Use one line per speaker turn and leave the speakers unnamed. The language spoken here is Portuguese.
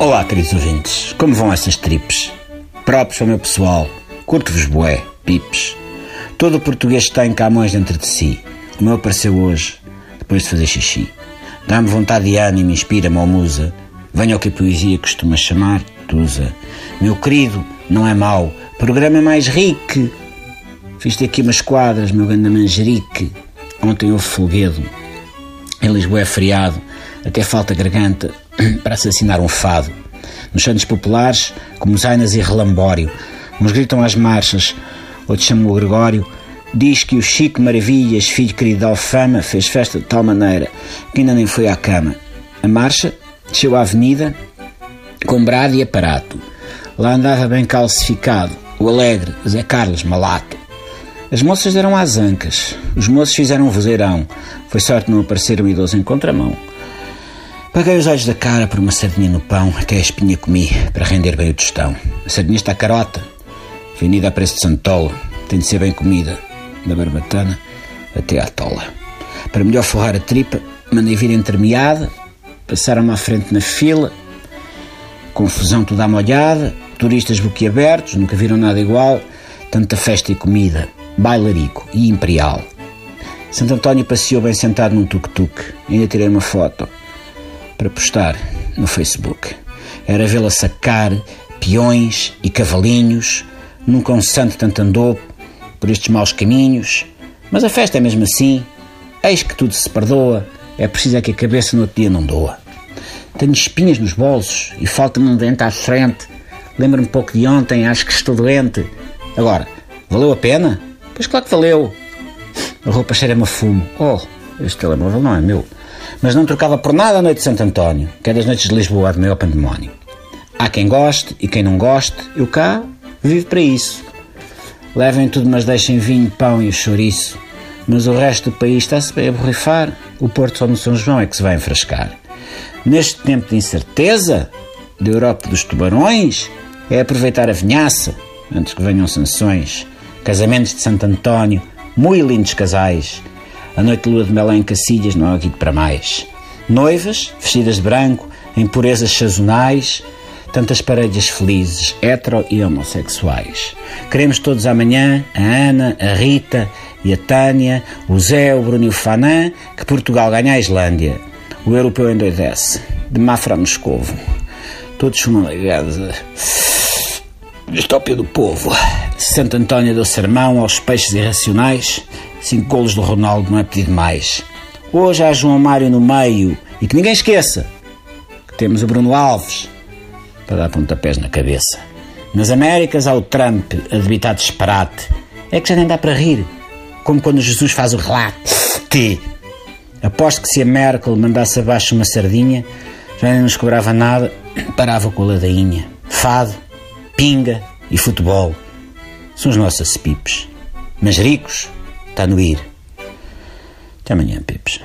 Olá, queridos ouvintes, como vão essas tripes? Próprios ao meu pessoal, curto-vos bué, pipes. Todo o português tem Camões dentro de si. O meu apareceu hoje, depois de fazer xixi. Dá-me vontade de ânimo, inspira-me, ó musa. Venha ao que a poesia costuma chamar Tusa. Meu querido, não é mau, programa mais rico. Fiz-te aqui umas quadras, meu grande manjerique. Ontem houve folguedo. Em Lisboa é feriado, até falta garganta para assassinar um fado. Nos santos populares, como Zainas e Relambório, uns gritam às marchas, outros chamam o Gregório, diz que o Chico Maravilhas, filho querido da Alfama, fez festa de tal maneira que ainda nem foi à cama. A marcha desceu a avenida com brado e aparato. Lá andava bem calcificado, o alegre Zé Carlos Malato. As moças deram às ancas, os moços fizeram vozeirão. Foi sorte não aparecer um idoso em contramão. Paguei os olhos da cara por uma sardinha no pão, até a espinha comi, para render bem o tostão. A sardinha está carota, vendida a preço de santola, tem de ser bem comida, da barbatana até à tola. Para melhor forrar a tripa, mandei vir entremeada, passaram-me à frente na fila, confusão toda molhada, turistas boquiabertos, nunca viram nada igual, tanta festa e comida bailarico e imperial. Santo António passeou bem sentado num tuk-tuk. Ainda tirei uma foto para postar no Facebook. Era vê-la sacar peões e cavalinhos. Nunca um santo tanto andou por estes maus caminhos. Mas a festa é mesmo assim. Eis que tudo se perdoa. É preciso é que a cabeça no outro dia não doa. Tenho espinhas nos bolsos e falta-me um dente à frente. Lembro-me pouco de ontem, acho que estou doente. Agora, valeu a pena? Pois claro que valeu. A roupa cheira-me a fumo. Oh, este telemóvel não é meu. Mas não trocava por nada a noite de Santo António, que é das noites de Lisboa de maior pandemónio. Há quem goste e quem não goste, eu cá vivo para isso. Levem tudo, mas deixem vinho, pão e o chouriço. Mas o resto do país está-se bem a borrifar. O Porto só no São João é que se vai enfrascar. Neste tempo de incerteza, da Europa dos tubarões, é aproveitar a vinhaça antes que venham sanções casamentos de Santo António, muito lindos casais. A noite de lua de mel em Cacilhas não há aqui para mais. Noivas, vestidas de branco, em purezas sazonais, tantas parelhas felizes, hetero e homossexuais. Queremos todos amanhã, a Ana, a Rita e a Tânia, o Zé, o Bruno e o Fanã, que Portugal ganha a Islândia. O europeu endoidece, de Mafra a Moscovo. Todos ligados a Distópia do povo. Santo António deu sermão aos peixes irracionais. Cinco golos do Ronaldo não é pedido mais. Hoje há João Mário no meio. E que ninguém esqueça que temos o Bruno Alves para dar pontapés na cabeça. Nas Américas há o Trump a debitar disparate. É que já nem dá para rir. Como quando Jesus faz o relate. Aposto que se a Merkel mandasse abaixo uma sardinha, já nem nos cobrava nada, parava com a ladainha. Fado pinga e futebol são os nossos pipes. Mas ricos, está no ir. Até amanhã, pipes.